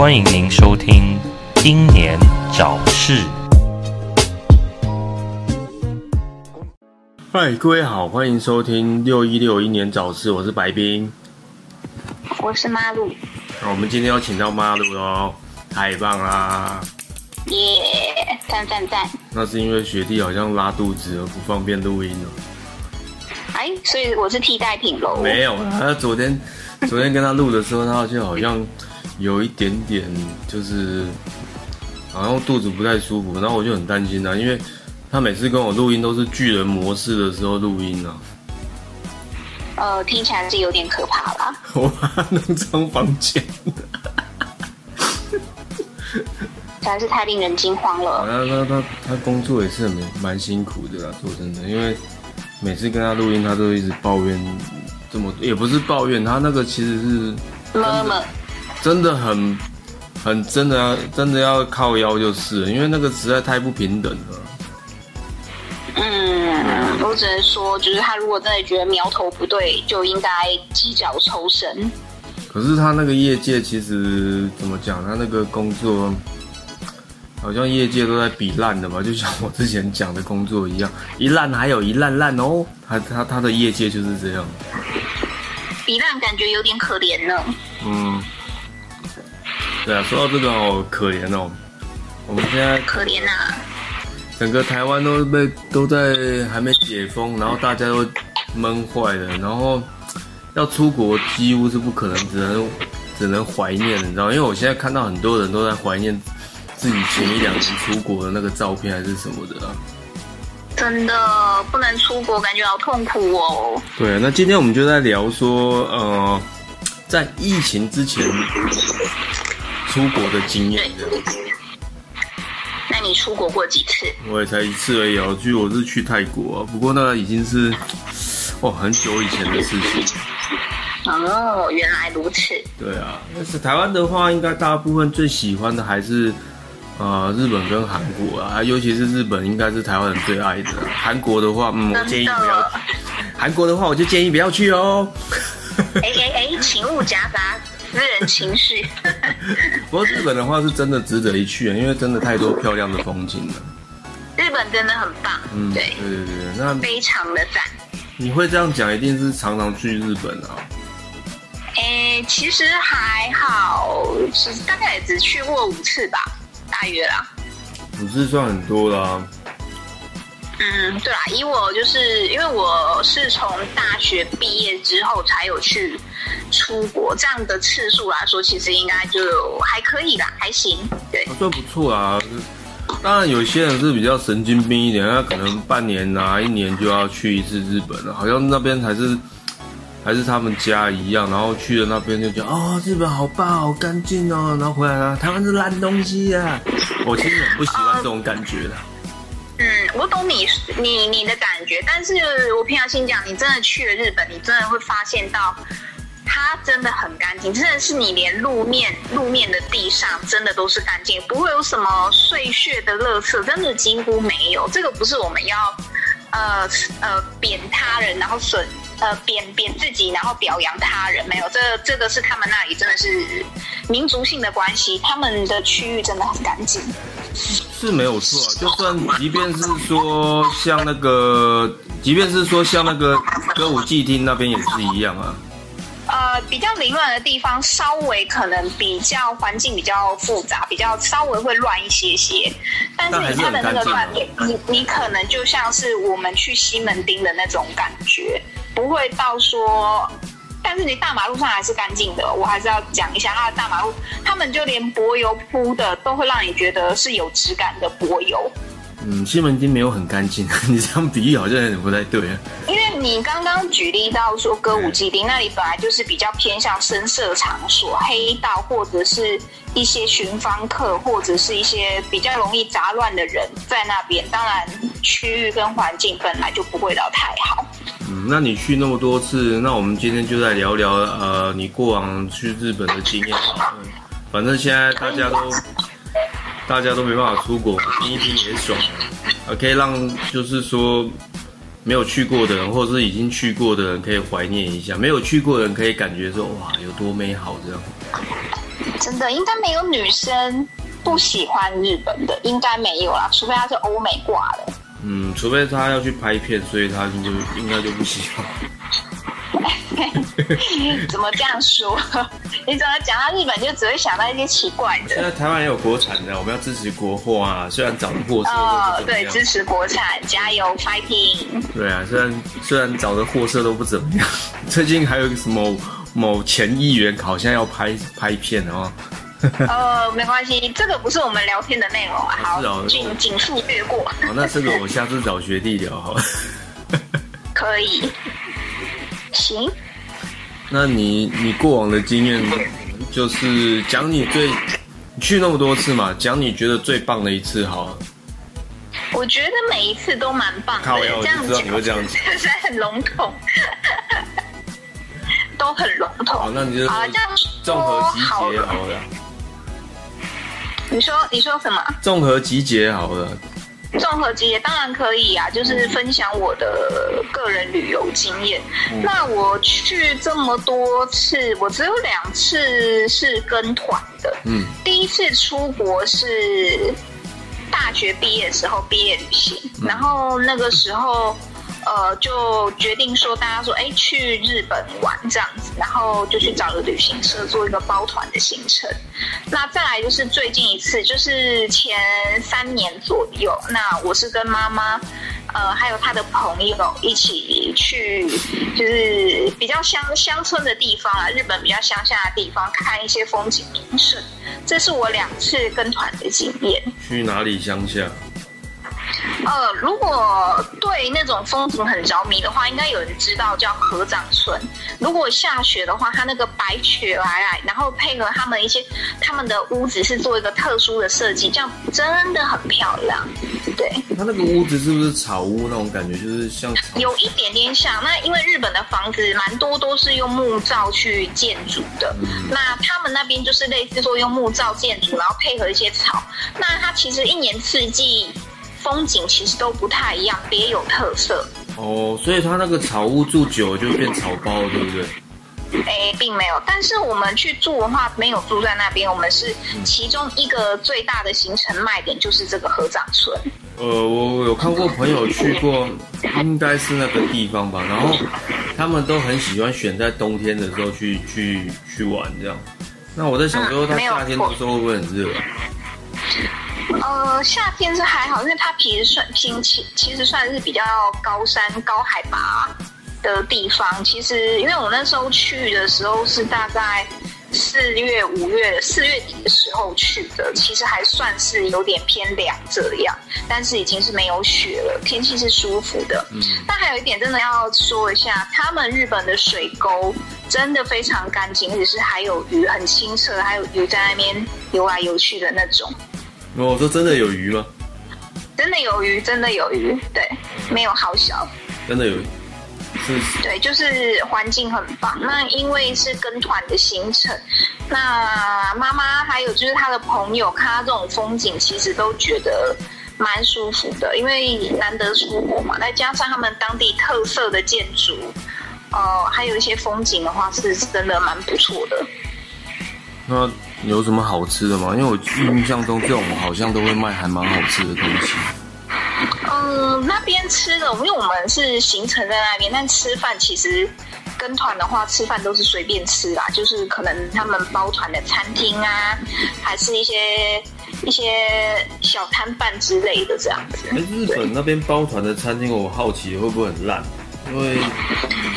欢迎您收听《英年早逝》。嗨，各位好，欢迎收听六一六英年早逝，我是白冰。我是马路，那我们今天要请到马路哦，太棒啦！耶，赞赞赞！那是因为学弟好像拉肚子而不方便录音了。哎，所以我是替代品喽。没有啦，他昨天昨天跟他录的时候，他就好像有一点点就是好像肚子不太舒服，然后我就很担心啊，因为他每次跟我录音都是巨人模式的时候录音啊，呃，听起来是有点可怕啦。我把他弄脏房间。实在是太令人惊慌了。他他他他工作也是很蛮辛苦的啦，说真的，因为每次跟他录音，他都一直抱怨这么，也不是抱怨，他那个其实是妈妈，真的很很真的要真的要靠腰就是了，因为那个实在太不平等了。嗯，我只能说，就是他如果真的觉得苗头不对，就应该及早抽身。可是他那个业界其实怎么讲，他那个工作好像业界都在比烂的嘛，就像我之前讲的工作一样，一烂还有一烂烂哦，他他他的业界就是这样。比烂感觉有点可怜呢。嗯，对啊，说到这个哦，可怜哦，我们现在可怜呐、整个台湾都被都在还没解封，然后大家都闷坏了，然后要出国几乎是不可能，只能只能怀念，你知道？因为我现在看到很多人都在怀念自己前一两年出国的那个照片还是什么的啊。真的不能出国，感觉好痛苦哦。对，那今天我们就在聊说，呃，在疫情之前出国的经验这样。那你出国过几次？我也才一次而已哦，去我是去泰国、啊，不过那个已经是哦很久以前的事情。哦，原来如此。对啊，但是台湾的话，应该大部分最喜欢的还是呃日本跟韩国啊，尤其是日本应该是台湾人最爱的。韩国的话，嗯，我建议真不要的。。韩国的话，我就建议不要去哦。哎哎哎，请勿夹杂私人情绪。不过日本的话是真的值得一去啊，因为真的太多漂亮的风景了。日本真的很棒，嗯，对对，对对，那非常的赞。你会这样讲，一定是常常去日本啊。诶，其实还好，其实大概也只去过五次吧，大约啦。不是算很多啦、嗯，对啦，以我就是因为我是从大学毕业之后才有去出国，这样的次数来说，其实应该就还可以啦，还行。对，还算不错啊。当然，有些人是比较神经病一点，他可能半年啊、一年就要去一次日本了，好像那边还是还是他们家一样。然后去了那边就觉得哦，日本好棒，好干净哦。然后回来了，台湾是烂东西啊。我其实很不喜欢这种感觉的。嗯，我懂你你你的感觉，但是我平常心讲，你真的去了日本，你真的会发现到。它真的很干净，真的是你连路面路面的地上真的都是干净，不会有什么碎屑的垃圾，真的几乎没有。这个不是我们要呃呃贬他人，然后损呃贬贬自己，然后表扬他人，没有。这这个是他们那里真的是民族性的关系，他们的区域真的很干净。是没有错啊，就算即便是说像那个，即便是说像那个歌舞伎町那边也是一样啊。呃，比较凌乱的地方，稍微可能比较环境比较复杂，比较稍微会乱一些些。但是它的那个乱你你可能就像是我们去西门町的那种感觉，不会到说。但是你大马路上还是干净的，我还是要讲一下它的大马路，他们就连柏油铺的都会让你觉得是有质感的柏油。嗯，西门町没有很干净，你这样比喻好像有点不太对啊。因为你刚刚举例到说歌舞伎町那里本来就是比较偏向深色场所、黑道或者是一些寻芳客或者是一些比较容易杂乱的人在那边，当然区域跟环境本来就不会到太好。嗯，那你去那么多次，那我们今天就来聊聊呃，你过往去日本的经验吧。反正现在大家都大家都没办法出国，听一听也爽，呃，可以让就是说没有去过的人，或者是已经去过的人，可以怀念一下；没有去过的人，可以感觉说哇，有多美好这样。真的应该没有女生不喜欢日本的，应该没有啦，除非她是欧美挂的。嗯，除非他要去拍片，所以他就应该就不需要。怎么这样说？你怎么讲到日本就只会想到一些奇怪的？现在台湾也有国产的，我们要支持国货啊！虽然找的货色都哦对，支持国产，加油，fighting！对啊，虽然虽然找的货色都不怎么样，最近还有一个什么某前议员好像要拍拍片哦，呃，没关系，这个不是我们聊天的内容啊。好是哦，请请速略过，好，那这个我下次找学弟聊好了。可以。行，那你你过往的经验，就是讲你最去那么多次嘛，讲你觉得最棒的一次好了。我觉得每一次都蛮棒的这样就知道你会这样子。就是很笼统，都很笼统。好，那你就好，这样综合集。结好了，你说你说什么？综合集结好了。综合集结当然可以啊，就是分享我的个人旅游经验。嗯那我去这么多次，我只有两次是跟团的。嗯，第一次出国是大学毕业的时候毕业旅行，嗯然后那个时候。呃，就决定说大家说，哎，去日本玩这样子，然后就去找了旅行社做一个包团的行程。那再来就是最近一次，就是前三年左右，那我是跟妈妈，呃，还有她的朋友一起去，就是比较乡乡村的地方啊，日本比较乡下的地方，看一些风景名胜。这是我两次跟团的经验。去哪里乡下？呃，如果对那种风景很着迷的话，应该有人知道叫合掌村。如果下雪的话，它那个白雪皑皑，然后配合他们一些他们的屋子是做一个特殊的设计，这样真的很漂亮。对，它那个屋子是不是草屋那种感觉？就是像有一点点像。那因为日本的房子蛮多都是用木造去建筑的，那他们那边就是类似说用木造建筑，然后配合一些草。那它其实一年四季风景其实都不太一样，别有特色。哦，所以他那个草屋住久了就变草包了，对不对？哎，并没有。但是我们去住的话，没有住在那边，我们是其中一个最大的行程卖点就是这个合掌村。呃，我有看过朋友去过，应该是那个地方吧。然后他们都很喜欢选在冬天的时候去去去玩这样。那我在想说，他夏天的时候会不会很热啊？呃，夏天是还好，因为它其实算平其其实算是比较高山高海拔的地方。其实因为我那时候去的时候是大概四月、五月、四月底的时候去的，其实还算是有点偏凉这样，但是已经是没有雪了，天气是舒服的。嗯，但还有一点真的要说一下，他们日本的水沟真的非常干净，而且是还有鱼，很清澈，还有鱼在那边游来游去的那种。那我说真的有鱼吗？真的有鱼，真的有鱼，对，没有好小，真的有鱼，是对，就是环境很棒。那因为是跟团的行程，那妈妈还有就是她的朋友看到这种风景，其实都觉得蛮舒服的，因为难得出国嘛，再加上他们当地特色的建筑，呃，还有一些风景的话，是真的蛮不错的。那有什么好吃的吗？因为我印象中这种好像都会卖还蛮好吃的东西。嗯，那边吃的，因为我们是行程在那边，但吃饭其实跟团的话，吃饭都是随便吃啦，就是可能他们包团的餐厅啊，还是一些一些小摊贩之类的这样子。哎，日本那边包团的餐厅，我好奇会不会很烂？因为其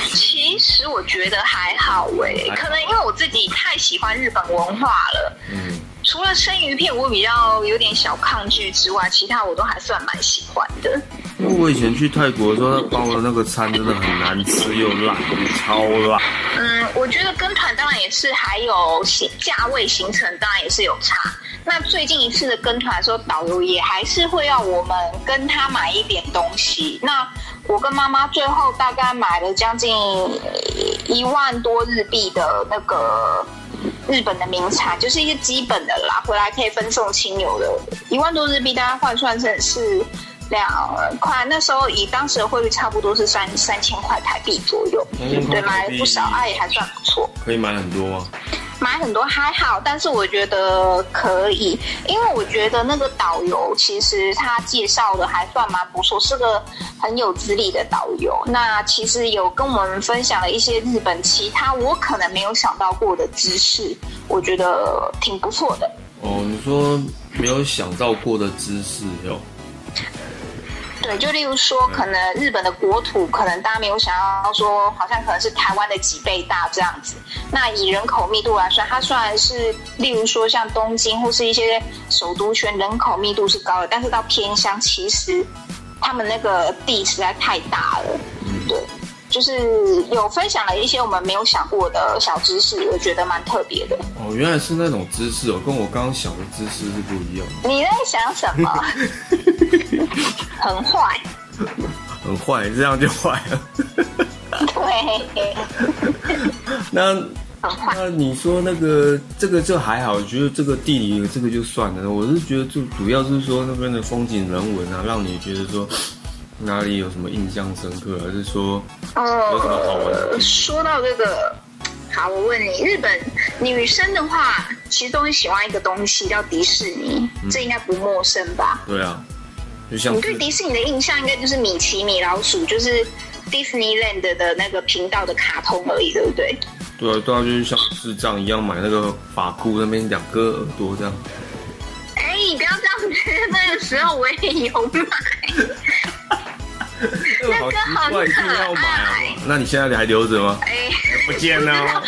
实我觉得还好诶、还好可能因为我自己太喜欢日本文化了。嗯，除了生鱼片我比较有点小抗拒之外，其他我都还算蛮喜欢的。因为我以前去泰国的时候，他包的那个餐真的很难吃又辣，超辣。嗯，我觉得跟团当然也是，还有行价位行程当然也是有差。那最近一次的跟团的时候，导游也还是会要我们跟他买一点东西。那我跟妈妈最后大概买了将近一万多日币的那个日本的名产，就是一些基本的啦，回来可以分送亲友的。一万多日币大概换算成是两块，那时候以当时的汇率差不多是三三千块台币左右。3000块对，买了不少，啊，也还算不错。可以买很多吗？买很多还好，但是我觉得可以，因为我觉得那个导游其实他介绍的还算蛮不错，是个很有资历的导游。那其实有跟我们分享了一些日本其他我可能没有想到过的知识，我觉得挺不错的。哦，你说没有想到过的知识哟。对，就例如说，可能日本的国土，可能大家没有想到说，好像可能是台湾的几倍大这样子。那以人口密度来算，它虽然是例如说像东京或是一些首都圈，人口密度是高的，但是到偏乡，其实他们那个地实在太大了。对，就是有分享了一些我们没有想过的小知识，我觉得蛮特别的。哦，原来是那种知识哦，跟我刚刚想的知识是不一样。你在想什么？很坏，很坏，这样就坏了。对，那。那你说那个这个就还好，我觉得这个地理这个就算了。我是觉得就主要是说那边的风景人文啊，让你觉得说哪里有什么印象深刻，还是说有什么好玩的说到这个，好，我问你，日本女生的话，其实都很喜欢一个东西叫迪士尼，嗯这应该不陌生吧？对啊，就像你对迪士尼的印象应该就是米奇、米老鼠，就是 Disneyland 的那个频道的卡通而已，对不对？对啊，对啊，就是像智障一样买那个发箍那边两个耳朵这样。哎，你不要这样子，那个时候我也有买。那个好奇怪，一定要买啊！那你现在还留着吗？哎，不见了哦。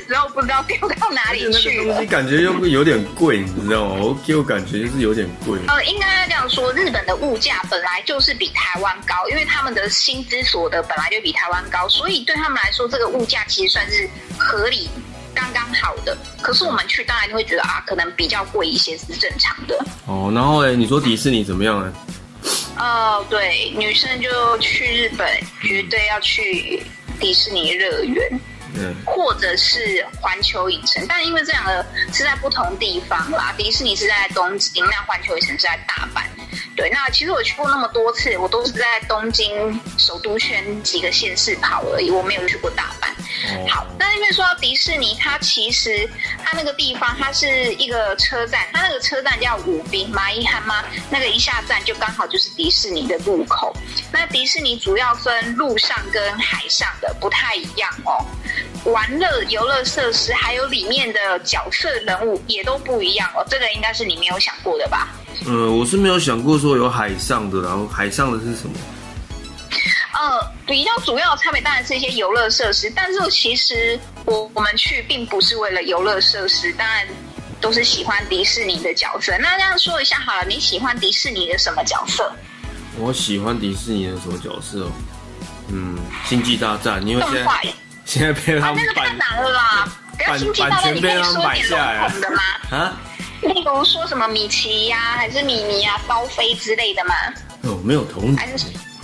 时候不知道丢到哪里去了那个东西。感觉又有点贵，你知道吗？我给我感觉就是有点贵。呃，应该这样说，日本的物价本来就是比台湾高，因为他们的薪资所得本来就比台湾高，所以对他们来说，这个物价其实算是合理、刚刚好的。可是我们去，当然就会觉得啊，可能比较贵一些是正常的。哦，然后哎，你说迪士尼怎么样呢？哦，对，女生就去日本，绝对要去迪士尼乐园。或者是环球影城，但因为这两个是在不同地方啦，迪士尼是在东京，那环球影城是在大阪。对，那其实我去过那么多次，我都是在东京首都圈几个县市跑而已，我没有去过大阪。哦，好，那因为说到迪士尼，它其实它那个地方它是一个车站，它那个车站叫武滨马伊汉吗？那个一下站就刚好就是迪士尼的入口。那迪士尼主要分陆上跟海上的，不太一样哦。玩乐游乐设施还有里面的角色人物也都不一样哦，这个应该是你没有想过的吧？嗯，我是没有想过说有海上的，然后海上的是什么？呃，比较主要的差别当然是一些游乐设施，但是其实我我们去并不是为了游乐设施，当然都是喜欢迪士尼的角色。那这样说一下好了，你喜欢迪士尼的什么角色？我喜欢迪士尼的什么角色哦？嗯，星际大战，因为现在 现在被他啊，们那个太版难了啦！不要版星际大战，你可以说一点笼统的吗？啊，例如说什么米奇呀、还是米妮啊、包飞之类的吗？我没有童年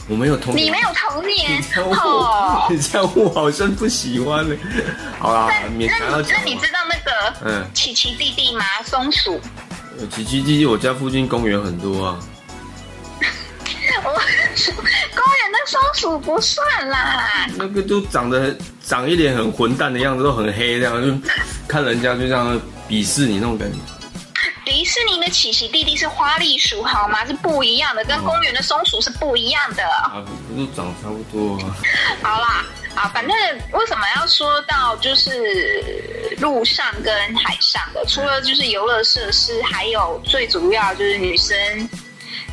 我没有童年。你没有童年哦，？你这样我好像不喜欢呢。好啦，那。那你那你知道那个嗯奇奇弟弟吗？松鼠。呃奇奇弟弟，我家附近公园很多啊。我说 公园的松鼠不算啦。那个都长得长一脸很混蛋的样子，都很黑，这样就看人家就这样鄙视你那种感觉。迪士尼的奇奇弟弟是花栗鼠好吗？是不一样的，跟公园的松鼠是不一样的。啊，不都长差不多啊？好啦，啊，反正为什么要说到就是路上跟海上的？除了就是游乐设施，还有最主要就是女生，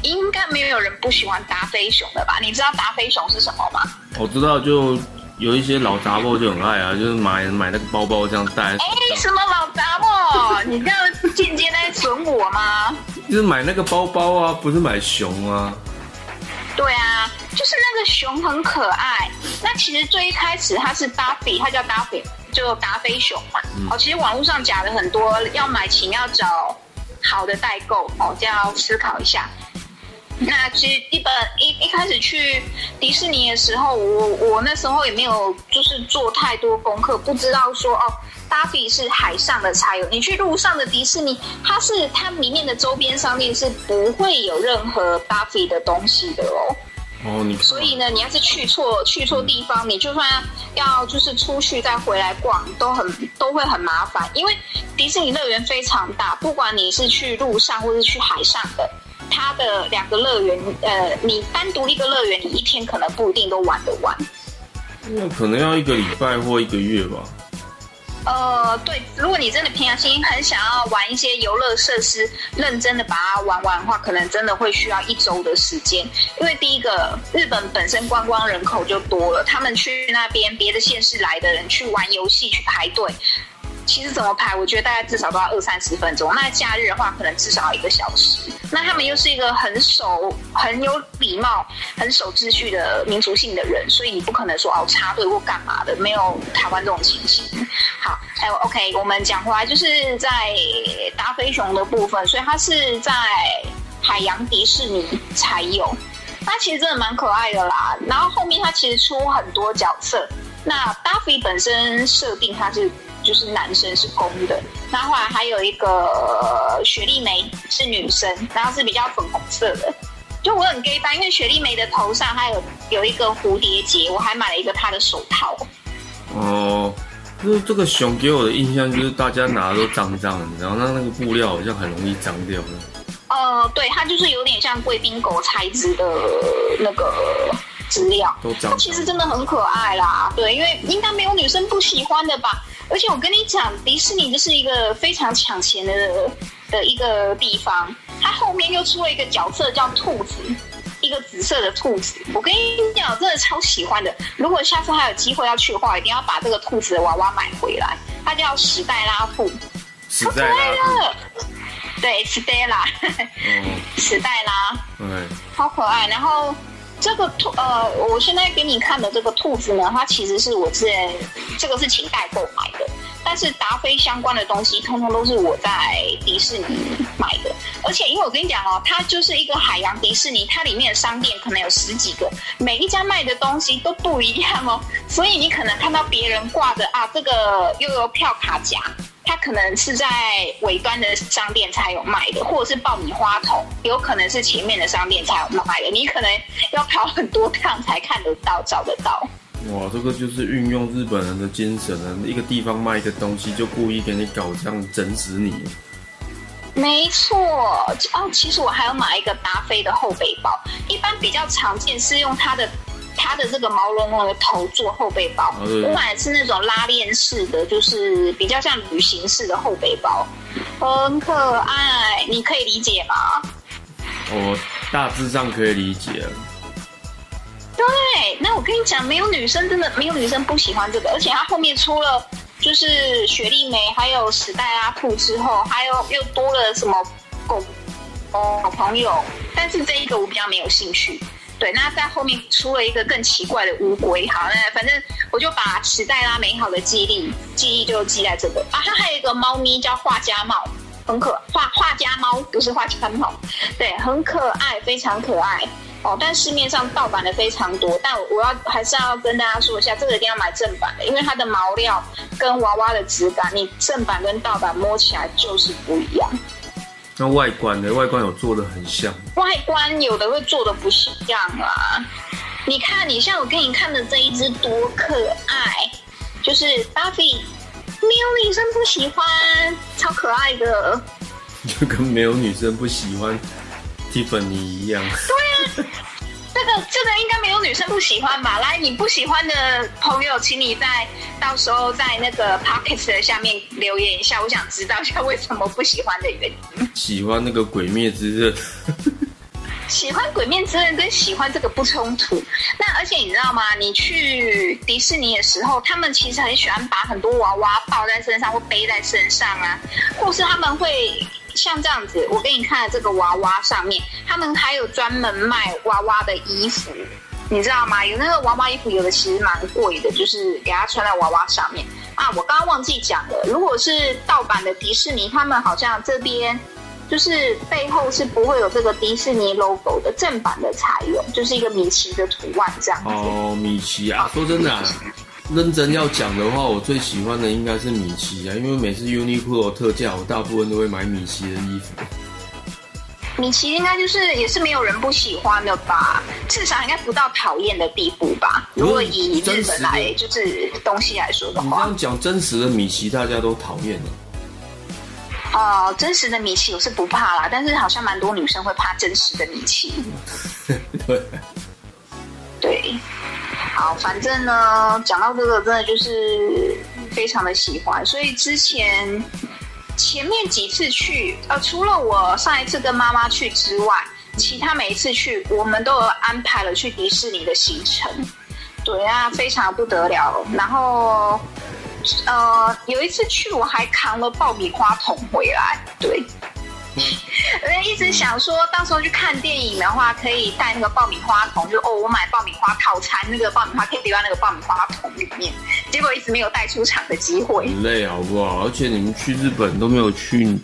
应该没有人不喜欢达菲熊的吧？你知道达菲熊是什么吗？我知道，就有一些老杂货就很爱啊，就是买买那个包包这样带哎，上，什么老杂货？你这样间接在损我吗？就是买那个包包啊，不是买熊啊。对啊，就是那个熊很可爱。那其实最一开始它是芭比，它叫达比，就达菲熊嘛。哦，其实网络上假的很多，要买请要找好的代购哦，这样要思考一下。那其实一本一一开始去迪士尼的时候，我我那时候也没有就是做太多功课，不知道说哦，达比是海上的才有。你去路上的迪士尼，它是它里面的周边商店是不会有任何达菲的东西的哦。哦，你所以呢，你要是去错去错地方，你就算要就是出去再回来逛，都很都会很麻烦。因为迪士尼乐园非常大，不管你是去路上或是去海上的，它的两个乐园，呃，你单独一个乐园，你一天可能不一定都玩得完。那可能要一个礼拜或一个月吧。呃，对，如果你真的平常心很想要玩一些游乐设施，认真的把它玩完的话，可能真的会需要一周的时间。因为第一个，日本本身观光人口就多了，他们去那边别的县市来的人去玩游戏去排队，其实怎么排，我觉得大概至少都要二三十分钟。那假日的话，可能至少要一个小时。那他们又是一个很守、很有礼貌、很守秩序的民族性的人，所以你不可能说哦插队或干嘛的，没有台湾这种情形。好，还有，OK，我们讲回来，就是在达菲熊的部分，所以它是在海洋迪士尼才有。它其实真的蛮可爱的啦。然后后面它其实出很多角色，那达菲本身设定它是就是男生是公的，那后来还有一个雪莉梅是女生，然后是比较粉红色的。就我很 gay 吧，因为雪莉梅的头上还有有一个蝴蝶结，我还买了一个她的手套。哦，就是这个熊给我的印象就是大家拿的都脏脏的，然后那那个布料好像很容易脏掉的。呃，对，它就是有点像贵宾狗材质的那个质料，它其实真的很可爱啦。对，因为应该没有女生不喜欢的吧？而且我跟你讲，迪士尼就是一个非常抢钱的的一个地方，它后面又出了一个角色叫兔子。一个紫色的兔子，我跟你讲，我真的超喜欢的。如果下次还有机会要去的话，一定要把这个兔子的娃娃买回来。它叫史黛拉兔，史可爱黛拉了。对，Stella，哦，史黛拉。嗯，好可爱。然后这个兔，呃，我现在给你看的这个兔子呢，它其实是我之前这个是请代购买的，但是达菲相关的东西，通通都是我在迪士尼买的。而且因为我跟你讲哦，它就是一个海洋迪士尼，它里面的商店可能有十几个，每一家卖的东西都不一样哦，所以你可能看到别人挂着啊，这个又有票卡夹。它可能是在尾端的商店才有卖的，或者是爆米花桶，有可能是前面的商店才有卖的。你可能要跑很多趟才看得到、找得到。哇，这个就是运用日本人的精神啊！一个地方卖一个东西，就故意给你搞这样整死你。没错，哦，其实我还要买一个达菲的后背包，一般比较常见是用它的它的这个毛茸茸的头做后背包。哦我买的是那种拉链式的，就是比较像旅行式的后背包，很可爱，你可以理解吗？我大致上可以理解了。对，那我跟你讲，没有女生真的没有女生不喜欢这个，而且它后面出了就是雪莉梅，还有史黛拉兔之后，还有又多了什么狗哦好朋友，但是这一个我比较没有兴趣。对，那在后面出了一个更奇怪的乌龟，好，那反正我就把史黛拉美好的记忆记忆就记在这个啊，它还有一个猫咪叫画家猫，很可画画家猫，不是画家猫，对，很可爱，非常可爱。哦，但市面上盗版的非常多，但我要还是要跟大家说一下，这个一定要买正版的，因为它的毛料跟娃娃的质感，你正版跟盗版摸起来就是不一样。那外观呢？外观有做的很像，外观有的会做的不像啊，你看，你像我给你看的这一只多可爱，就是 Buffy，没有女生不喜欢，超可爱的。就跟没有女生不喜欢 Tiffany 一样。这个这个应该没有女生不喜欢吧？来，你不喜欢的朋友，请你在到时候在那个 pocket 的下面留言一下，我想知道一下为什么不喜欢的原因。喜欢那个鬼灭之刃，喜欢《鬼面之刃》跟喜欢这个不冲突。那而且你知道吗？你去迪士尼的时候，他们其实很喜欢把很多娃娃抱在身上或背在身上啊，或是他们会像这样子。我给你看的这个娃娃上面，他们还有专门卖娃娃的衣服。你知道吗？有那个娃娃衣服，有的其实蛮贵的，就是给它穿在娃娃上面啊。我刚刚忘记讲了，如果是盗版的迪士尼，他们好像这边就是背后是不会有这个迪士尼 logo 的，正版的才有，就是一个米奇的图案这样子。哦，米奇啊，说真的、认真要讲的话，我最喜欢的应该是米奇啊，因为每次 Uniqlo 特价，我大部分都会买米奇的衣服。米奇应该就是也是没有人不喜欢的吧？至少应该不到讨厌的地步吧？如果以日本来就是东西来说的话，你这样讲真实的米奇大家都讨厌了。哦，真实的米奇我是不怕啦，但是好像蛮多女生会怕真实的米奇。对，对，好，反正呢，讲到这个，真的就是非常的喜欢，所以之前前面几次去，呃，除了我上一次跟妈妈去之外，其他每一次去，我们都有安排了去迪士尼的行程。对啊，非常不得了，然后。呃，有一次去我还扛了爆米花桶回来，对，我一直想说到时候去看电影的话，可以带那个爆米花桶，就哦，我买爆米花套餐，那个爆米花可以丢到那个爆米花桶里面，结果一直没有带出场的机会。很累好不好？而且你们去日本都没有去。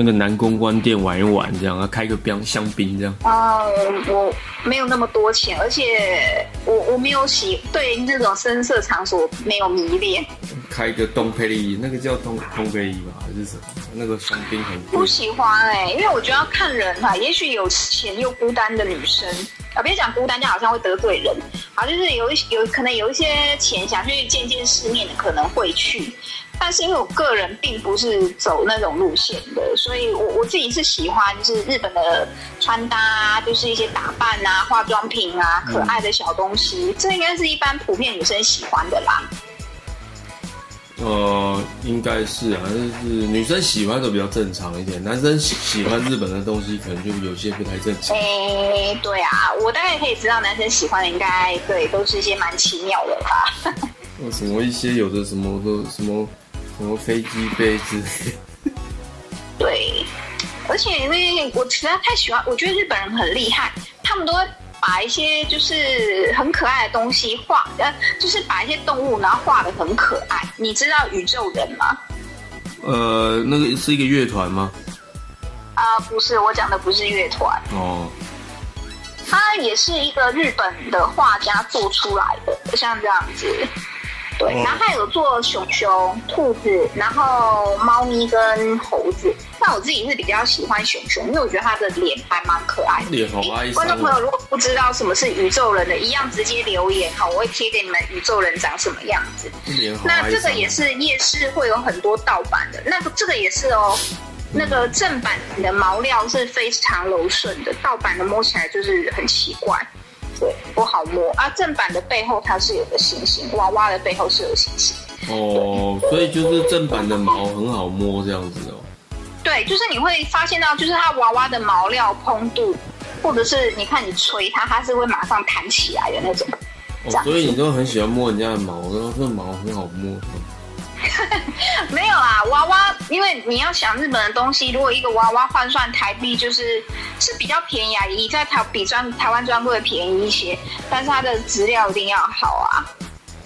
那个南公关店玩一玩，这样啊，开个冰香槟这样。啊，我没有那么多钱，而且我我没有喜对那种深色场所没有迷恋。开个东培利，那个叫东东培利吧，还是什么？那个香槟很不喜欢哎，因为我觉得要看人哈，也许有钱又孤单的女生啊，别讲孤单，就好像会得罪人。好，就是有一有可能有一些钱想去见见世面的，可能会去。但是因为我个人并不是走那种路线的，所以我我自己是喜欢就是日本的穿搭啊，就是一些打扮啊、化妆品啊、可爱的小东西，这应该是一般普遍女生喜欢的啦。呃，应该是啊，就是女生喜欢的比较正常一点，男生喜喜欢日本的东西可能就有些不太正常。哎，对啊，我大概可以知道男生喜欢的应该对都是一些蛮奇妙的吧。什么一些有的什么的什么。什么飞机杯之类？对，而且因为我实在太喜欢，我觉得日本人很厉害，他们都会把一些就是很可爱的东西画，呃，就是把一些动物然后画的很可爱。你知道宇宙人吗？呃，那个是一个乐团吗？啊，不是，我讲的不是乐团哦，它也是一个日本的画家做出来的，像这样子。对，然后还有做熊熊、兔子，然后猫咪跟猴子。但我自己是比较喜欢熊熊，因为我觉得它的脸还蛮可爱的。脸好爱。观众朋友如果不知道什么是宇宙人的，一样直接留言哈，我会贴给你们宇宙人长什么样子。那这个也是夜市会有很多盗版的，那个这个也是哦。那个正版的毛料是非常柔顺的，盗版的摸起来就是很奇怪。对，不好摸啊！正版的背后它是有个星星，娃娃的背后是有星星。哦，所以就是正版的毛很好摸这样子哦。对，就是你会发现到，就是它娃娃的毛料蓬度，或者是你看你吹它，它是会马上弹起来的那种。哦，所以你都很喜欢摸人家的毛，然后这毛很好摸。没有啊，娃娃，因为你要想日本的东西，如果一个娃娃换算台币，就是是比较便宜啊，以在台比专台湾专柜便宜一些，但是它的质量一定要好啊。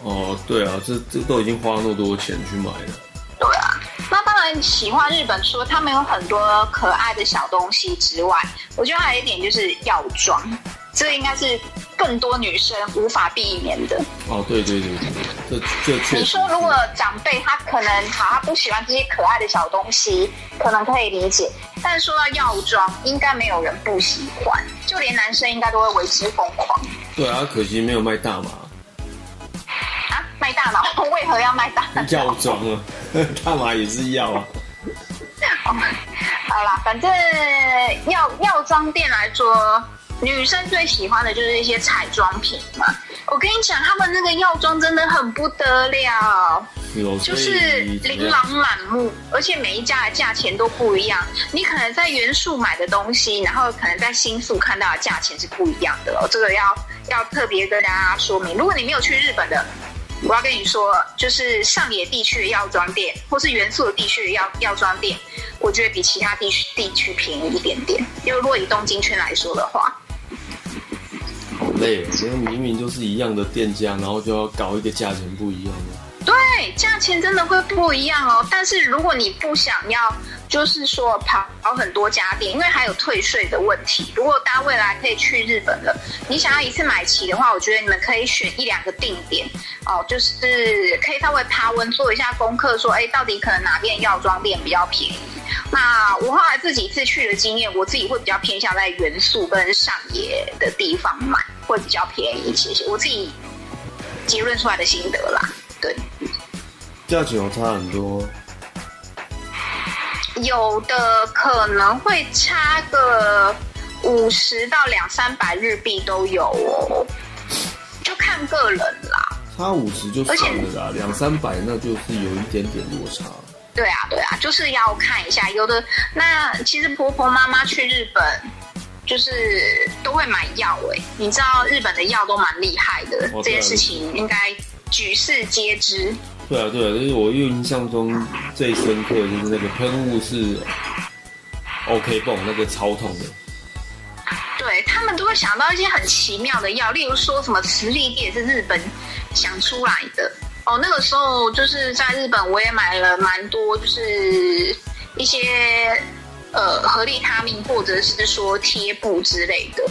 哦，对啊，这这都已经花那么多钱去买了。对啊，那当然喜欢日本，除了他们有很多可爱的小东西之外，我觉得还有一点就是药妆，这应该是。更多女生无法避免的哦，对对对这这确实。你说如果长辈他可能好，他不喜欢这些可爱的小东西，可能可以理解。但说到药妆，应该没有人不喜欢，就连男生应该都会为之疯狂。对啊，可惜没有卖大麻。啊，卖大脑？为何要卖大脑？药妆啊，大麻也是药啊。好啦，反正药药妆店来说。女生最喜欢的就是一些彩妆品嘛。我跟你讲，他们那个药妆真的很不得了，就是琳琅满目，而且每一家的价钱都不一样。你可能在原宿买的东西，然后可能在新宿看到的价钱是不一样的哦。这个要要特别跟大家说明。如果你没有去日本的，我要跟你说，就是上野地区的药妆店，或是元素的地区的药药妆店，我觉得比其他地区地区便宜一点点。因为若以东京圈来说的话。好累，因为明明就是一样的店家，然后就要搞一个价钱不一样的。对，价钱真的会不一样哦。但是如果你不想要，就是说跑很多家店，因为还有退税的问题。如果大家未来可以去日本了，你想要一次买齐的话，我觉得你们可以选一两个定点哦，就是可以稍微爬温做一下功课，说哎，到底可能哪边药妆店比较便宜。那我后来这几次去的经验，我自己会比较偏向在元素跟上野的地方买，会比较便宜一些些。我自己结论出来的心得啦，对。价钱有差很多，有的可能会差个五十到两三百日币都有哦，就看个人啦。差五十就算了啦，两三百那就是有一点点落差。对啊，对啊，就是要看一下。有的那其实婆婆妈妈去日本，就是都会买药哎，你知道日本的药都蛮厉害的，这件事情应该举世皆知。对啊，对啊，就是我印象中最深刻的就是那个喷雾是 OK 泵，那个超痛的。对他们都会想到一些很奇妙的药，例如说什么磁力液是日本想出来的哦。那个时候就是在日本，我也买了蛮多，就是一些呃合利他命或者是说贴布之类的。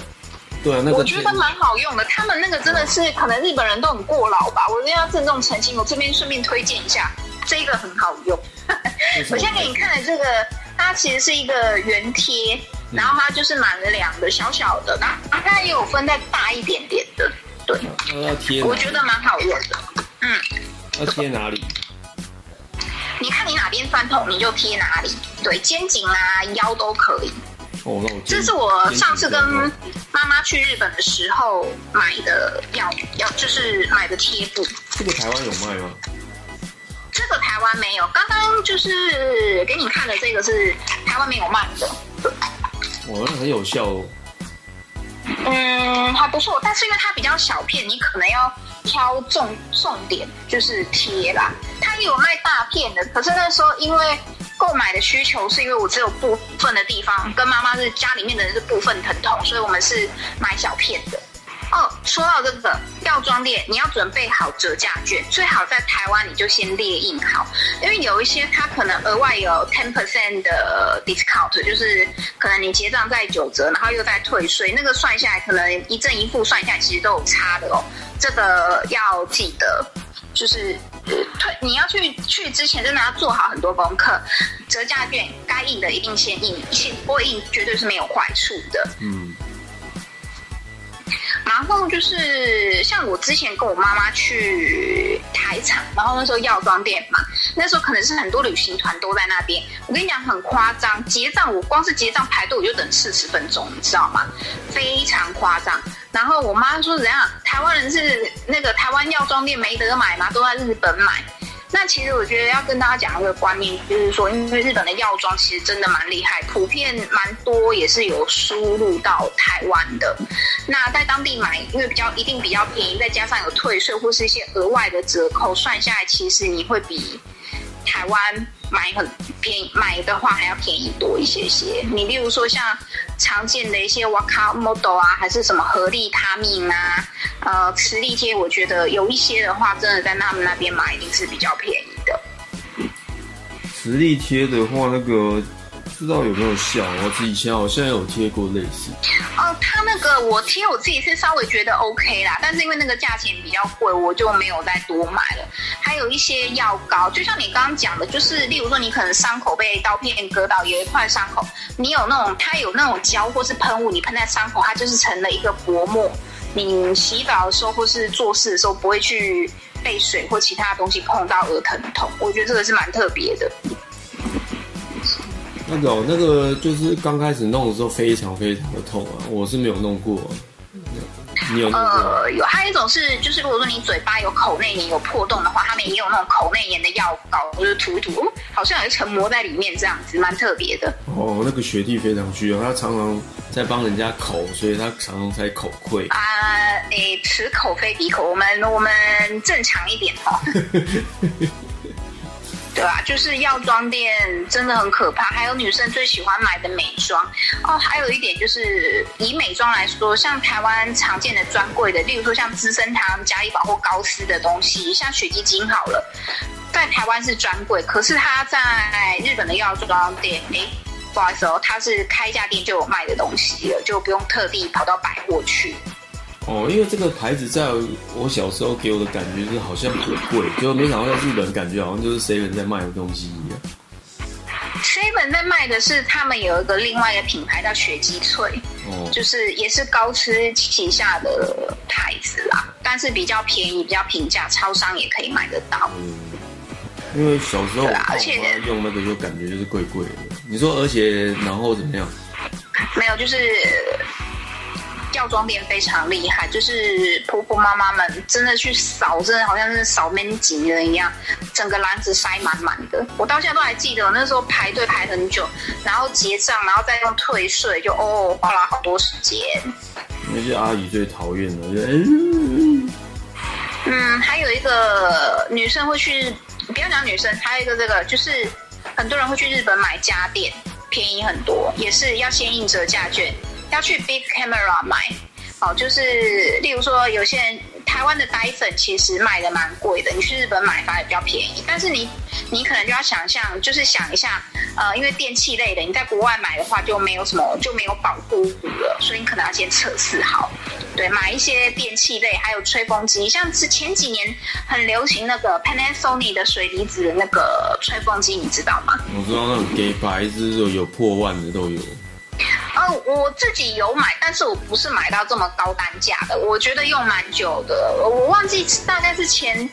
对啊，那个我觉得蛮好用的。他们那个真的是可能日本人都很过劳吧。我一定要郑重澄清，我这边顺便推荐一下，这个很好用。我现在给你看的这个，它其实是一个圆贴，然后它就是蛮凉的，小小的，然后它也有分再大一点点的。对，那要贴，我觉得蛮好用的。嗯，要贴哪里？你看你哪边酸痛，你就贴哪里。对，肩颈啊、腰都可以。这是我上次跟妈妈去日本的时候买的药药，就是买的贴布。这个台湾有卖吗？这个台湾没有，刚刚就是给你看的这个是台湾没有卖的。哇，那很有效哦。嗯，还不错，但是因为它比较小片，你可能要挑重重点，就是贴啦。它也有卖大片的，可是那时候因为购买的需求是因为我只有部分的地方跟妈妈是家里面的人是部分疼痛，所以我们是买小片的。哦，说到这个药妆店，你要准备好折价券，最好在台湾你就先列印好，因为有一些它可能额外有 ten percent 的 discount，就是可能你结账再九折，然后又再退税，那个算下来可能一正一负算下来其实都有差的哦，这个要记得，就是退你要去去之前真的要做好很多功课，折价券该印的一定先印，先不会印绝对是没有坏处的，嗯。然后就是像我之前跟我妈妈去台场，然后那时候药妆店嘛，那时候可能是很多旅行团都在那边。我跟你讲很夸张，结账我光是结账排队我就等四十分钟，你知道吗？非常夸张。然后我妈说怎样？台湾人是那个台湾药妆店没得买嘛？都在日本买。那其实我觉得要跟大家讲一个观念，就是说，因为日本的药妆其实真的蛮厉害，普遍蛮多也是有输入到台湾的。那在当地买，因为比较一定比较便宜，再加上有退税或是一些额外的折扣，算下来其实你会比台湾买很便宜，买的话还要便宜多一些些。你例如说像常见的一些 Waka Model 啊，还是什么合力他命啊，呃，磁力贴，我觉得有一些的话，真的在他们那边买一定是比较便宜的。磁力贴的话，那个知道有没有效？我以前好像有贴过类似。哦，它那个我贴我自己是稍微觉得 OK 啦，但是因为那个价钱比较贵，我就没有再多买了。还有一些药膏，就像你刚刚讲的，就是例如说你可能伤口被刀片割到，有一块伤口，你有那种它有那种胶或是喷雾，你喷在伤口，它就是成了一个薄膜。你洗澡的时候或是做事的时候，不会去被水或其他东西碰到而疼痛。我觉得这个是蛮特别的。那个那个就是刚开始弄的时候非常非常的痛啊，我是没有弄过。你有？呃，有，还有一种是，就是如果说你嘴巴有口内炎有破洞的话，他们也有那种口内炎的药膏，就是涂一涂，好像有一层膜在里面，这样子蛮特别的。哦，那个学弟非常需要，他常常在帮人家口，所以他常常才口溃。啊，诶，此口非彼口，我们我们正常一点哦。对吧？就是药妆店真的很可怕，还有女生最喜欢买的美妆哦。还有一点就是以美妆来说，像台湾常见的专柜的，例如说像资生堂、嘉利宝或高丝的东西，像雪肌精好了，在台湾是专柜，可是它在日本的药妆店，哎，不好意思哦，它是开一家店就有卖的东西了，就不用特地跑到百货去。哦，因为这个牌子在我小时候给我的感觉是好像很贵，就没想到在日本感觉好像就是谁人在卖的东西一样。Seven 在卖的是他们有一个另外一个品牌叫雪肌脆，哦，就是也是高吃旗下的牌子啦，但是比较便宜，比较平价，超商也可以买得到。嗯，因为小时候我对啊看我而且妈用那个，就感觉就是贵贵的。你说，而且然后怎么样？没有，就是药妆店非常厉害，就是婆婆妈妈们真的去扫，真的好像是扫面级人一样，整个篮子塞满满的。我到现在都还记得，我那时候排队排很久，然后结账，然后再用退税，就哦花了好多时间。那些阿姨最讨厌的，就嗯，嗯，还有一个女生会去，不要讲女生，还有一个这个就是很多人会去日本买家电，便宜很多，也是要先印折价券，要去 Big Camera 买。哦，就是例如说，有些人台湾的呆粉其实卖的蛮贵的，你去日本买反而比较便宜。但是你你可能就要想象，就是想一下，呃，因为电器类的，你在国外买的话就没有什么就没有保护了，所以你可能要先测试好。对，买一些电器类，还有吹风机，像是前几年很流行那个 Panasonic 的水离子的那个吹风机，你知道吗？我知道那种给牌子有破万的都有。哦，我自己有买，但是我不是买到这么高单价的，我觉得用蛮久的，我忘记大概是前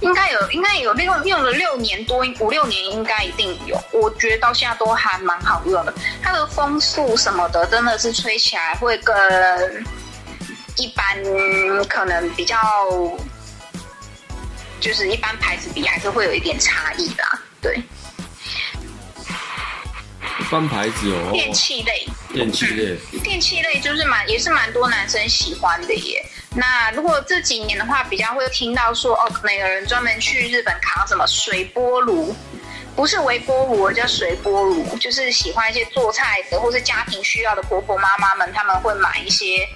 应该有应该有用用了六年多五六年，应该一定有，我觉得到现在都还蛮好用的，它的风速什么的真的是吹起来会跟一般可能比较就是一般牌子比还是会有一点差异的，对，翻牌子哦，电器类。电器类，电器类就是蛮也是蛮多男生喜欢的耶。那如果这几年的话，比较会听到说哦，可能有人专门去日本扛什么水波炉，不是微波炉，叫水波炉，就是喜欢一些做菜的或是家庭需要的婆婆妈妈们，他们会买一些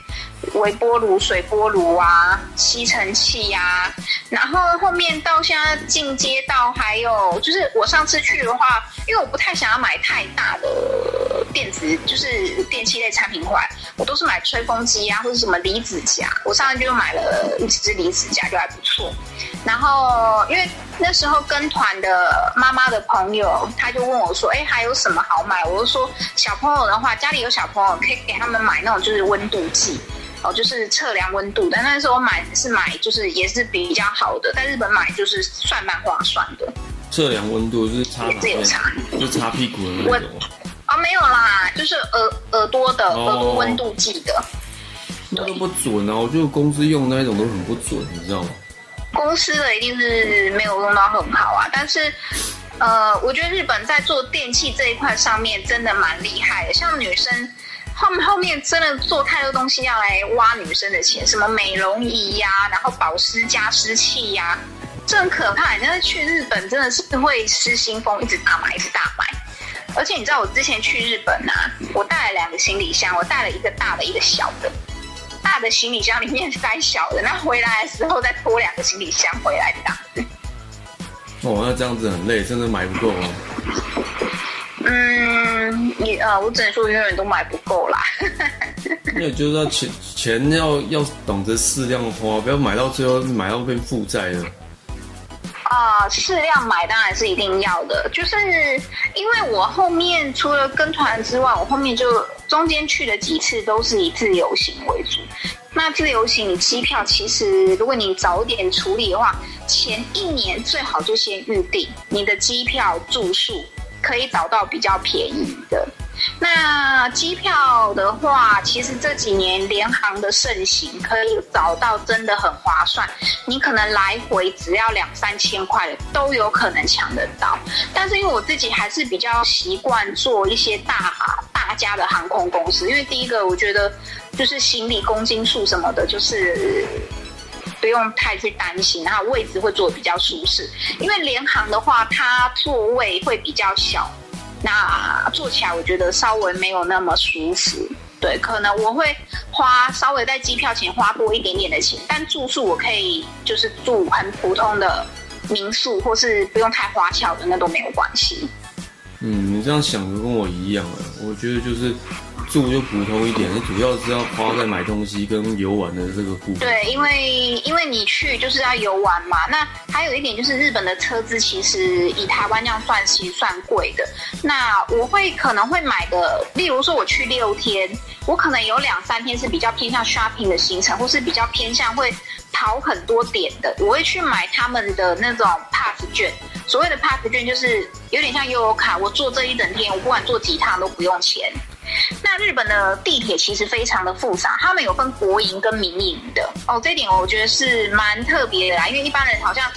微波炉、水波炉啊、吸尘器呀、然后后面到现在进阶到还有就是我上次去的话，因为我不太想要买太大的电子，就是电器类产品回来，我都是买吹风机啊或者什么离子夹。我上次就买了一支离子夹，就还不错。然后因为那时候跟团的妈妈的朋友，他就问我说：“哎，还有什么好买？”我就说：“小朋友的话，家里有小朋友，可以给他们买那种就是温度计。”哦，就是测量温度的。那时候买是买，就是也是比较好的，在日本买就是算蛮划算的。测量温度是擦哪也是有边？差就擦屁股的那种。哦，没有啦，就是耳耳朵的哦耳朵温度计的。那都不准啊！我觉得公司用那一种都很不准，你知道吗？公司的一定是没有用到很好啊，但是。呃，我觉得日本在做电器这一块上面真的蛮厉害的，像女生后后面真的做太多东西要来挖女生的钱，什么美容仪呀、然后保湿加湿器呀、这很可怕。你真的去日本真的是会失心疯，一直大买，一直大买。而且你知道我之前去日本啊，我带了两个行李箱，我带了一个大的，一个小的。大的行李箱里面塞小的，那回来的时候再拖两个行李箱回来这样子。哦，那这样子很累，真的买不够啊。嗯，你呃，我只能说永远都买不够啦。那也就是要钱钱要要懂得适量花，不要买到最后买到变负债了。啊、适量买当然是一定要的，就是因为我后面除了跟团之外，我后面就中间去了几次都是以自由行为主。那自由行，机票其实如果你早点处理的话，前一年最好就先预定你的机票、住宿，可以找到比较便宜的。那机票的话，其实这几年联航的盛行，可以找到真的很划算。你可能来回只要两三千块，都有可能抢得到。但是因为我自己还是比较习惯做一些大大家的航空公司，因为第一个我觉得就是行李公斤数什么的，就是。不用太去担心，然后位置会坐比较舒适。因为联航的话，它座位会比较小，那坐起来我觉得稍微没有那么舒服。对，可能我会花稍微在机票钱花多一点点的钱，但住宿我可以就是住很普通的民宿，或是不用太花俏的，那都没有关系。嗯，你这样想的跟我一样啊。我觉得就是住就普通一点，主要是要花在买东西跟游玩的这个部分。对，因为因为你去就是要游玩嘛。那还有一点就是日本的车资其实以台湾那样算，其实算贵的。那我会可能会买的，例如说我去六天，我可能有两三天是比较偏向 shopping 的行程，或是比较偏向会跑很多点的，我会去买他们的那种 pass 券。所谓的 pass 券就是有点像悠游卡，我坐这一整天，我不管坐几趟都不用钱。那日本的地铁其实非常的复杂，他们有分国营跟民营的。哦，这点我觉得是蛮特别的啦，因为一般人好像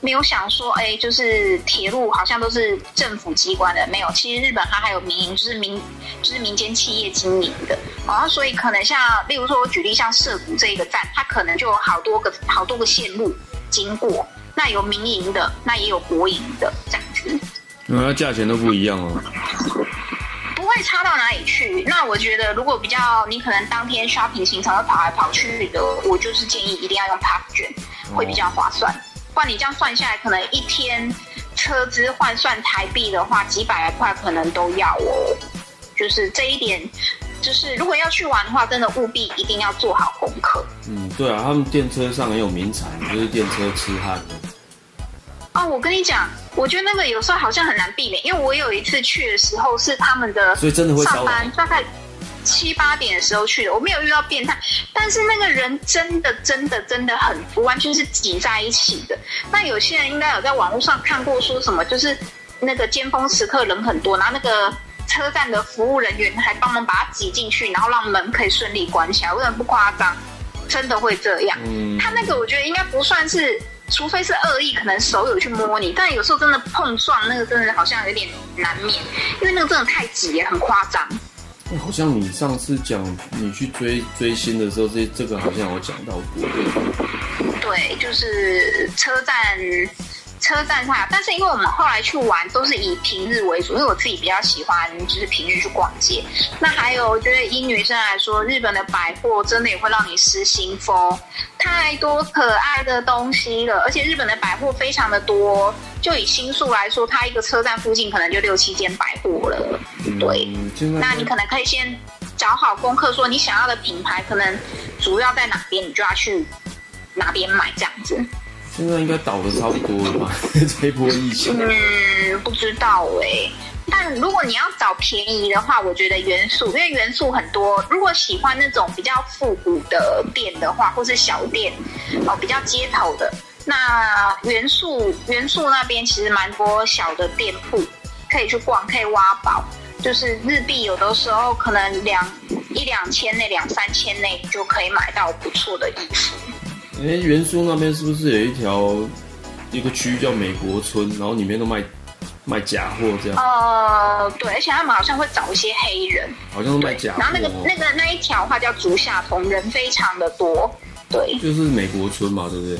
没有想说，哎，就是铁路好像都是政府机关的，没有，其实日本它还有民营，就是民就是民间企业经营的，然后所以可能像例如说我举例像涩谷这一个站，它可能就有好多个好多个线路经过，那有民营的，那也有国营的这样子，那价钱都不一样哦。不会差到哪里去。那我觉得，如果比较你可能当天 shopping 行程会跑来跑去的，我就是建议一定要用 pass 卷，会比较划算。不然你这样算下来，可能一天车资换算台币的话，几百来块可能都要哦。就是这一点，就是如果要去玩的话，真的务必一定要做好功课。嗯，对啊，他们电车上很有名产，就是电车痴汉。哦，我跟你讲，我觉得那个有时候好像很难避免，因为我有一次去的时候是他们的，所以真的会上班大概七八点的时候去的，我没有遇到变态，但是那个人真的真的真的很完全是挤在一起的。那有些人应该有在网络上看过说什么，就是那个尖峰时刻人很多，然后那个车站的服务人员还帮忙把他挤进去，然后让门可以顺利关起来，我真的不夸张，真的会这样。嗯，他那个我觉得应该不算是。除非是恶意，可能手有去摸你，但有时候真的碰撞，那个真的好像有点难免，因为那个真的太挤也很夸张。好像你上次讲你去追追星的时候，这这个好像有讲到过。对，就是车站。车站上，但是因为我们后来去玩都是以平日为主，因为我自己比较喜欢就是平日去逛街。那还有，我觉得以女生来说，日本的百货真的也会让你失心疯，太多可爱的东西了，而且日本的百货非常的多。就以新宿来说，它一个车站附近可能就六七间百货了。对，那你可能可以先找好功课，说你想要的品牌可能主要在哪边，你就要去哪边买这样子。现在应该倒的差不多了吧？这波疫情，嗯，不知道哎。但如果你要找便宜的话，我觉得元素，因为元素很多。如果喜欢那种比较复古的店的话，或是小店哦，比较街头的，那元素元素那边其实蛮多小的店铺可以去逛，可以挖宝。就是日币有的时候可能两一两千内、两三千内就可以买到不错的衣服。哎，元素那边是不是有一条一个区域叫美国村，然后里面都卖卖假货这样？呃，对，而且他们好像会找一些黑人，好像卖假。然后那个那个那一条话叫竹下通，人非常的多，对。就是美国村嘛，对不对？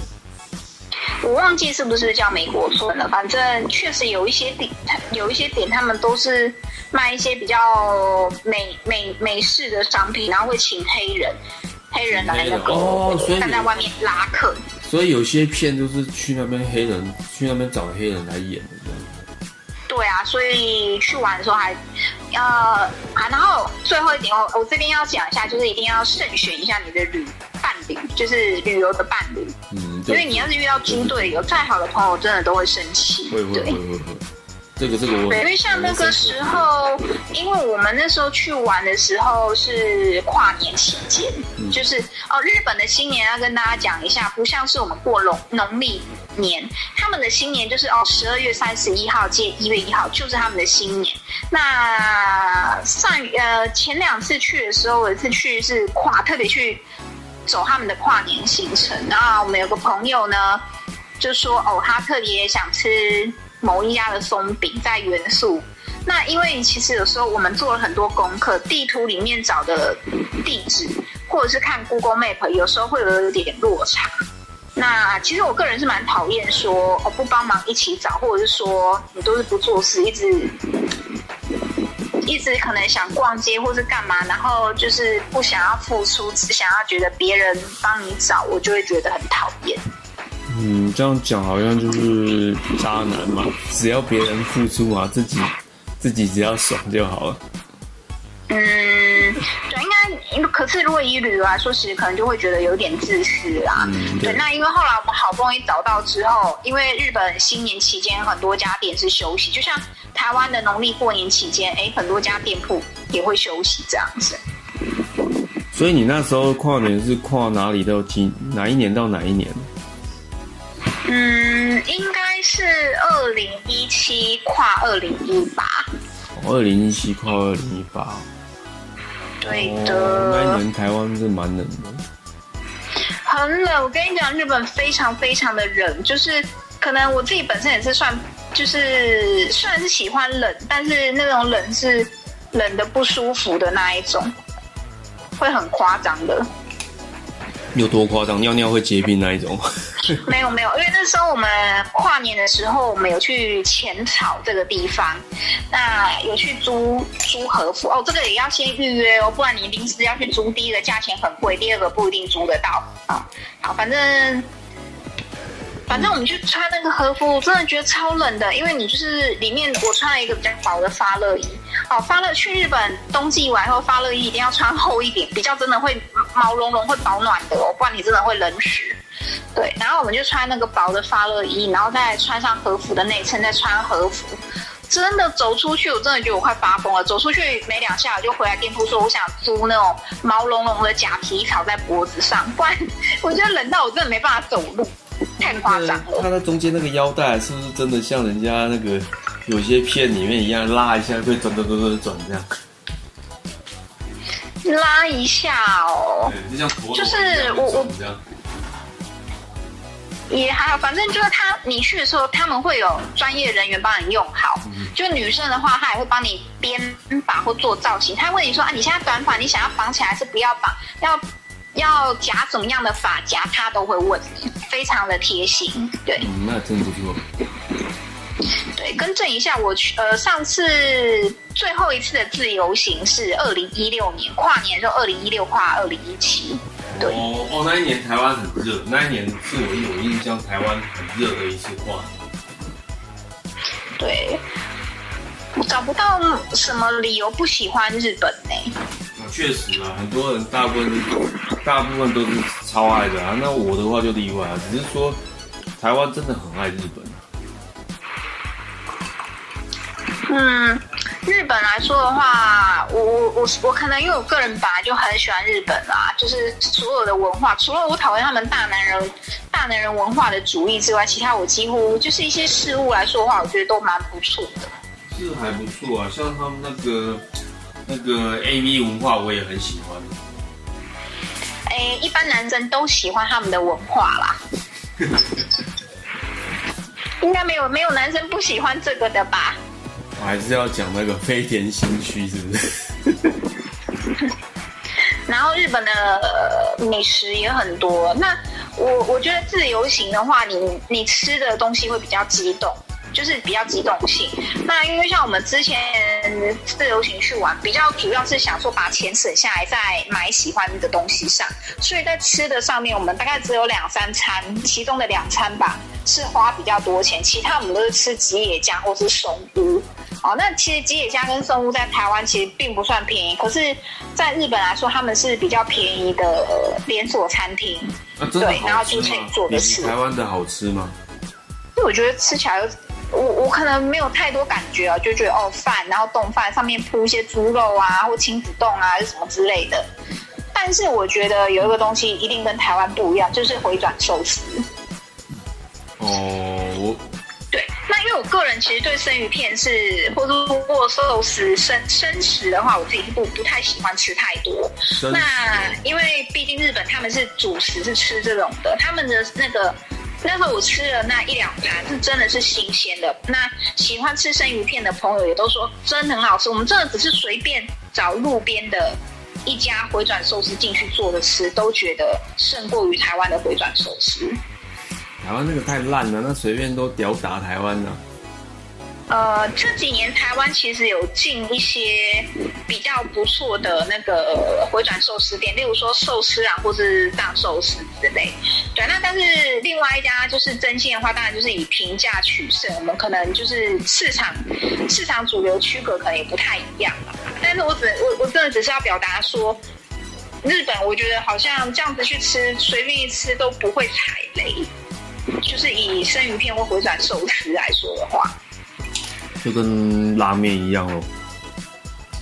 我忘记是不是叫美国村了，反正确实有一些点，有一些点他们都是卖一些比较美美美式的商品，然后会请黑人。黑人来那个站在外面拉客，所以有些片就是去那边黑人去那边找黑人来演的这样。对啊，所以去玩的时候还呃啊，然后最后一点我我这边要讲一下，就是一定要慎选一下你的旅伴侣，就是旅游的伴侣。嗯，因为你要是遇到猪队友，再好的朋友真的都会生气。会会会会会。这个这个我，因为像那个时候，因为我们那时候去玩的时候是跨年期间，就是哦，日本的新年要跟大家讲一下，不像是我们过农农历年，他们的新年就是哦十二月三十一号接一月一号，就是他们的新年。那上呃前两次去的时候，有一次去是跨特别去走他们的跨年行程，然后我们有个朋友呢就说哦，他特别想吃。某一家的松饼在元素，那因为其实有时候我们做了很多功课，地图里面找的地址，或者是看 Google Map，有时候会有点落差。那其实我个人是蛮讨厌说我不帮忙一起找，或者是说你都是不做事，一直一直可能想逛街或是干嘛，然后就是不想要付出，只想要觉得别人帮你找，我就会觉得很讨厌。嗯，这样讲好像就是渣男嘛，只要别人付出嘛，自己自己只要爽就好了。嗯，对，应该可是如果以旅游来说，其实可能就会觉得有点自私啦。嗯对，那因为后来我们好不容易找到之后，因为日本新年期间很多家店是休息，就像台湾的农历过年期间，哎，很多家店铺也会休息这样子。所以你那时候跨年是跨哪里到几哪一年到哪一年？嗯，应该是二零一七跨二零一八，二零一七跨二零一八。对哦，的。那一年台湾是蛮冷的。很冷，我跟你讲，日本非常非常的冷，就是可能我自己本身也是算，就是虽然是喜欢冷，但是那种冷是冷的不舒服的那一种，会很夸张的。有多夸张？尿尿会结冰那一种？没有没有，因为那时候我们跨年的时候，我们有去浅草这个地方，那有去租租和服哦，这个也要先预约哦，不然你临时要去租，第一个价钱很贵，第二个不一定租得到啊。好，反正反正我们就穿那个和服，我真的觉得超冷的，因为你就是里面我穿了一个比较薄的发热衣。哦，发热去日本冬季完后，发热衣一定要穿厚一点，比较真的会毛茸茸，会保暖的哦，不然你真的会冷死。对，然后我们就穿那个薄的发热衣，然后再穿上和服的内衬，再穿和服。真的走出去，我真的觉得我快发疯了。走出去没两下，我就回来店铺说，我想租那种毛茸茸的假皮草在脖子上，不然我觉得冷到我真的没办法走路，太夸张了。它的中间那个腰带是不是真的像人家那个有些片里面一样，拉一下会转转转转转这样？拉一下哦，对，就是我我。也还好，反正就是他，你去的时候他们会有专业人员帮你用好。就女生的话，她也会帮你编发或做造型。他问你说啊，你现在短发，你想要绑起来还是不要绑？要要夹怎么样的发夹，他都会问你，非常的贴心。对嗯，那真不错。对，更正一下，我去呃上次最后一次的自由行是二零一六年跨年，就二零一六跨二零一七。对哦哦，那一年台湾很热，那一年是我有印象台湾很热的一次跨年。对，我找不到什么理由不喜欢日本呢、啊，确实啊，很多人大部分是大部分都是超爱的啊。那我的话就例外啊，只是说台湾真的很爱日本啊。嗯，日本来说的话，我我我我可能因为我个人本来就很喜欢日本啦，就是所有的文化，除了我讨厌他们大男人大男人文化的主义之外，其他我几乎就是一些事物来说的话，我觉得都蛮不错的。是还不错啊，像他们那个那个 A V 文化，我也很喜欢。诶，一般男生都喜欢他们的文化啦，应该没有没有男生不喜欢这个的吧？我还是要讲那个飞田新区，是不是？然后日本的、呃美食也很多。那我我觉得自由行的话，你你吃的东西会比较激动，就是比较激动性。那因为像我们之前自由行去玩，比较主要是想说把钱省下来，在买喜欢的东西上，所以在吃的上面，我们大概只有两三餐，其中的两餐吧是花比较多钱，其他我们都是吃吉野家或是松屋。哦，那其实吉野家跟松屋在台湾其实并不算便宜，可是在日本来说，他们是比较便宜的呃连锁餐厅。啊，真的对然后就可以？做的吃台湾的好吃吗？因为我觉得吃起来，我我可能没有太多感觉啊，就觉得哦饭，然后冻饭上面铺一些猪肉啊，或亲子冻啊，什么之类的。但是我觉得有一个东西一定跟台湾不一样，就是回转寿司。哦，我对，那因为我个人其实对生鱼片是，或者说过寿司生生食的话，我自己是不不太喜欢吃太多。生那因为毕竟日本他们是主食是吃这种的，他们的那个那时候我吃了那一两盘是真的是新鲜的。那喜欢吃生鱼片的朋友也都说真很好吃。我们真的只是随便找路边的一家回转寿司进去做的吃，都觉得胜过于台湾的回转寿司。台湾那个太烂了，那随便都屌打台湾了。呃，这几年台湾其实有进一些比较不错的那个回转寿司店，例如说寿司啊，或是大寿司之类。对，那但是另外一家就是真心的话，当然就是以平价取胜。我们可能就是市场市场主流区隔可能也不太一样。但是我只我我真的只是要表达说，日本我觉得好像这样子去吃，随便一吃都不会踩雷。就是以生鱼片或回转寿司来说的话，就跟拉面一样哦。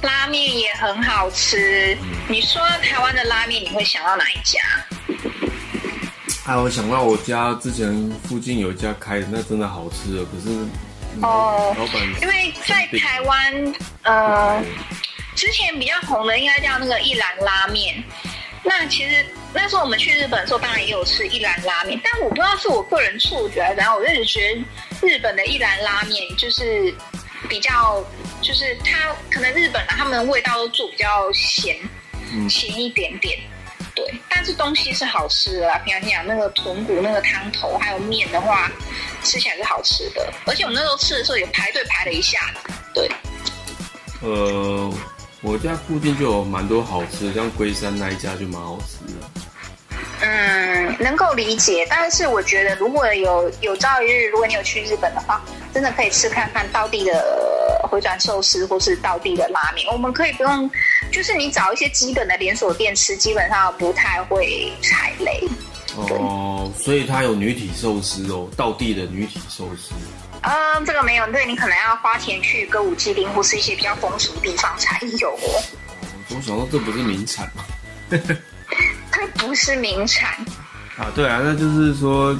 拉面也很好吃。你说台湾的拉面，你会想到哪一家？哎，我想到我家之前附近有一家开的，那真的好吃的。可是哦，老板因为在台湾，呃，之前比较红的应该叫那个一兰拉面。那其实那时候我们去日本的时候，当然也有吃一兰拉面，但我不知道是我个人错觉，然后我一直觉得日本的一兰拉面就是比较，就是它可能日本的他们的味道都做比较咸，咸一点点。对，但是东西是好吃的啦！平常讲那个豚骨那个汤头，还有面的话，吃起来是好吃的。而且我们那时候吃的时候也排队排了一下子。对，呃，我家附近就有蛮多好吃的，像龟山那一家就蛮好吃的。嗯，能够理解，但是我觉得如果有有朝一日，如果你有去日本的话，真的可以吃看看道地的回转寿司或是道地的拉面。我们可以不用。就是你找一些基本的连锁店吃，基本上不太会踩雷。哦，所以它有女体寿司哦，道地的女体寿司。嗯，这个没有，对你可能要花钱去歌舞伎町或是一些比较风俗地方才有哦。我想说这不是名产吗？它不是名产。啊，对啊，那就是说，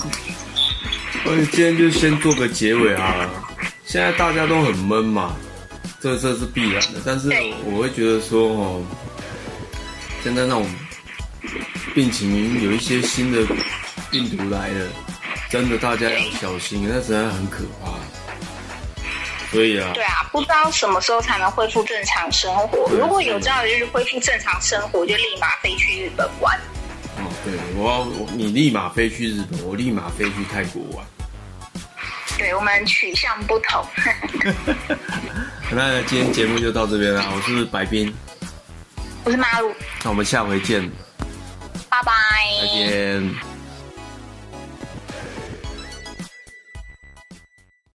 我今天就先做个结尾啊。现在大家都很闷嘛。这这是必然的，但是我会觉得说哦，现在那种病情有一些新的病毒来了，真的大家要小心，那真的很可怕。所以啊，对啊，不知道什么时候才能恢复正常生活。如果有朝一日恢复正常生活，就立马飞去日本玩。哦，对，我要你立马飞去日本，我立马飞去泰国玩。对我们取向不同。那今天节目就到这边了，我是白冰，我是马鲁，那我们下回见，拜拜，再见。